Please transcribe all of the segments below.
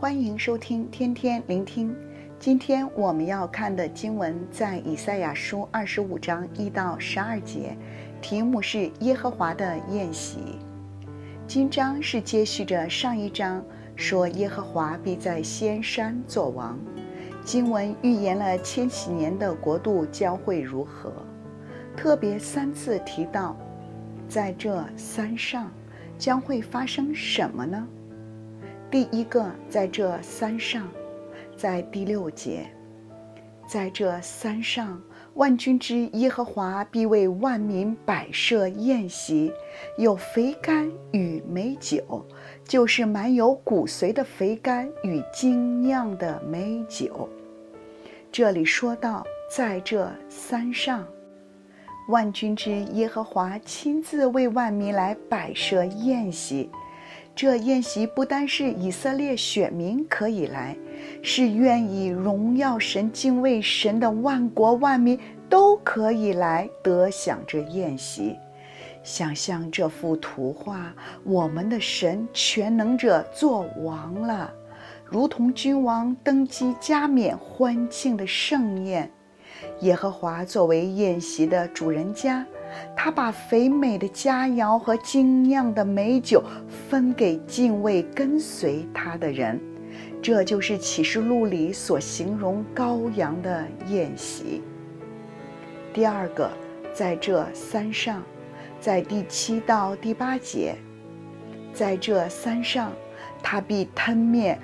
欢迎收听天天聆听。今天我们要看的经文在以赛亚书二十五章一到十二节，题目是耶和华的宴席。今章是接续着上一章，说耶和华必在仙山作王。经文预言了千禧年的国度将会如何，特别三次提到，在这山上将会发生什么呢？第一个，在这山上，在第六节，在这山上，万军之耶和华必为万民摆设宴席，有肥甘与美酒，就是满有骨髓的肥甘与精酿的美酒。这里说到，在这山上，万军之耶和华亲自为万民来摆设宴席。这宴席不单是以色列选民可以来，是愿意荣耀神、敬畏神的万国万民都可以来得享这宴席。想象这幅图画，我们的神全能者做王了，如同君王登基加冕欢庆的盛宴。耶和华作为宴席的主人家。他把肥美的佳肴和精酿的美酒分给敬畏跟随他的人，这就是启示录里所形容羔羊的宴席。第二个，在这山上，在第七到第八节，在这山上，他必吞灭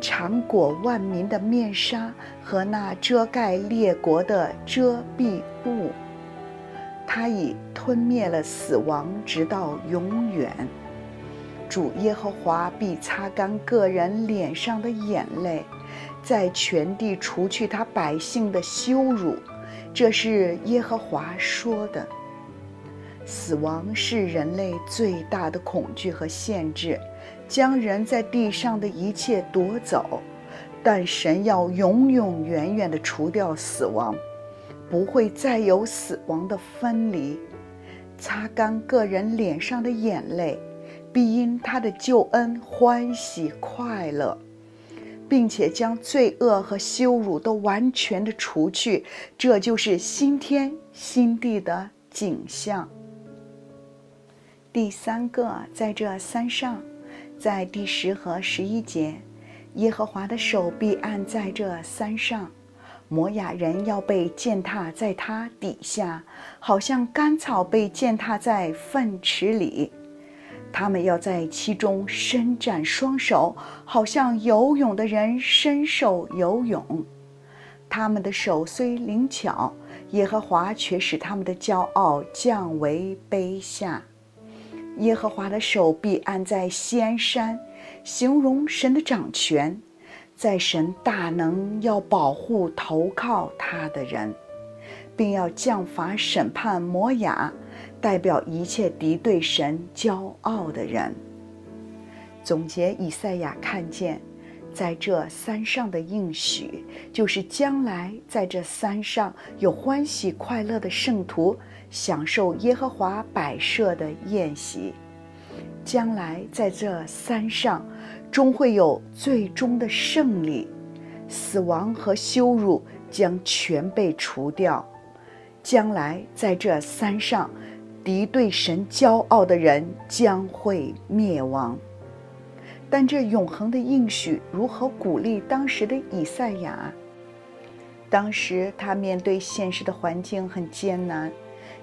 长裹万民的面纱和那遮盖列国的遮蔽物。他已吞灭了死亡，直到永远。主耶和华必擦干个人脸上的眼泪，在全地除去他百姓的羞辱。这是耶和华说的。死亡是人类最大的恐惧和限制，将人在地上的一切夺走。但神要永永远远地除掉死亡。不会再有死亡的分离，擦干个人脸上的眼泪，必因他的救恩欢喜快乐，并且将罪恶和羞辱都完全的除去。这就是新天新地的景象。第三个，在这山上，在第十和十一节，耶和华的手臂按在这山上。摩亚人要被践踏在他底下，好像干草被践踏在粪池里；他们要在其中伸展双手，好像游泳的人伸手游泳。他们的手虽灵巧，耶和华却使他们的骄傲降为卑下。耶和华的手臂按在锡安山，形容神的掌权。在神大能要保护投靠他的人，并要降罚审判摩亚，代表一切敌对神骄傲的人。总结以赛亚看见，在这山上的应许，就是将来在这山上有欢喜快乐的圣徒，享受耶和华摆设的宴席。将来在这山上，终会有最终的胜利，死亡和羞辱将全被除掉。将来在这山上，敌对神骄傲的人将会灭亡。但这永恒的应许如何鼓励当时的以赛亚？当时他面对现实的环境很艰难，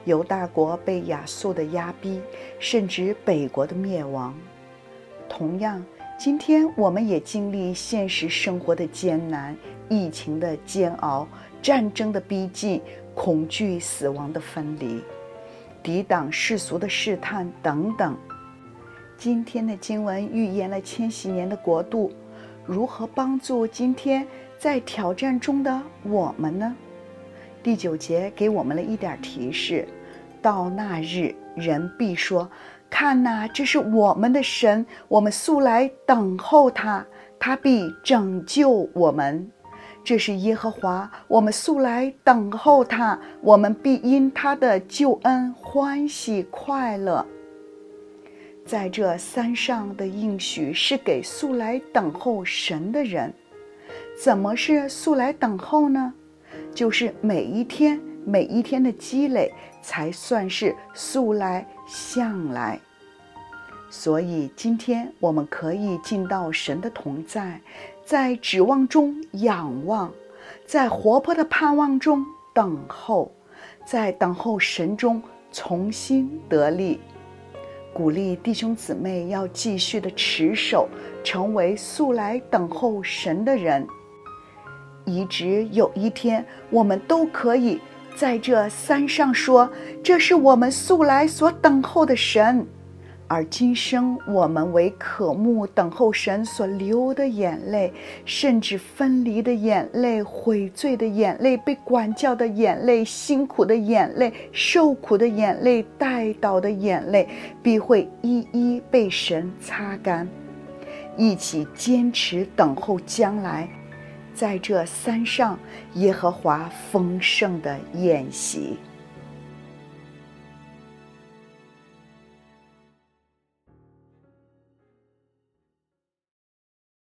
犹大国被亚述的压逼，甚至北国的灭亡。同样。今天我们也经历现实生活的艰难、疫情的煎熬、战争的逼近、恐惧死亡的分离、抵挡世俗的试探等等。今天的经文预言了千禧年的国度，如何帮助今天在挑战中的我们呢？第九节给我们了一点提示：到那日，人必说。看哪，这是我们的神，我们素来等候他，他必拯救我们。这是耶和华，我们素来等候他，我们必因他的救恩欢喜快乐。在这山上的应许是给素来等候神的人。怎么是素来等候呢？就是每一天每一天的积累，才算是素来向来。所以今天我们可以进到神的同在，在指望中仰望，在活泼的盼望中等候，在等候神中重新得力。鼓励弟兄姊妹要继续的持守，成为素来等候神的人，以致有一天我们都可以在这山上说：“这是我们素来所等候的神。”而今生我们为渴慕等候神所流的眼泪，甚至分离的眼泪、悔罪的眼泪、被管教的眼泪、辛苦的眼泪、受苦的眼泪、带倒的眼泪，必会一一被神擦干。一起坚持等候将来，在这山上耶和华丰盛的宴席。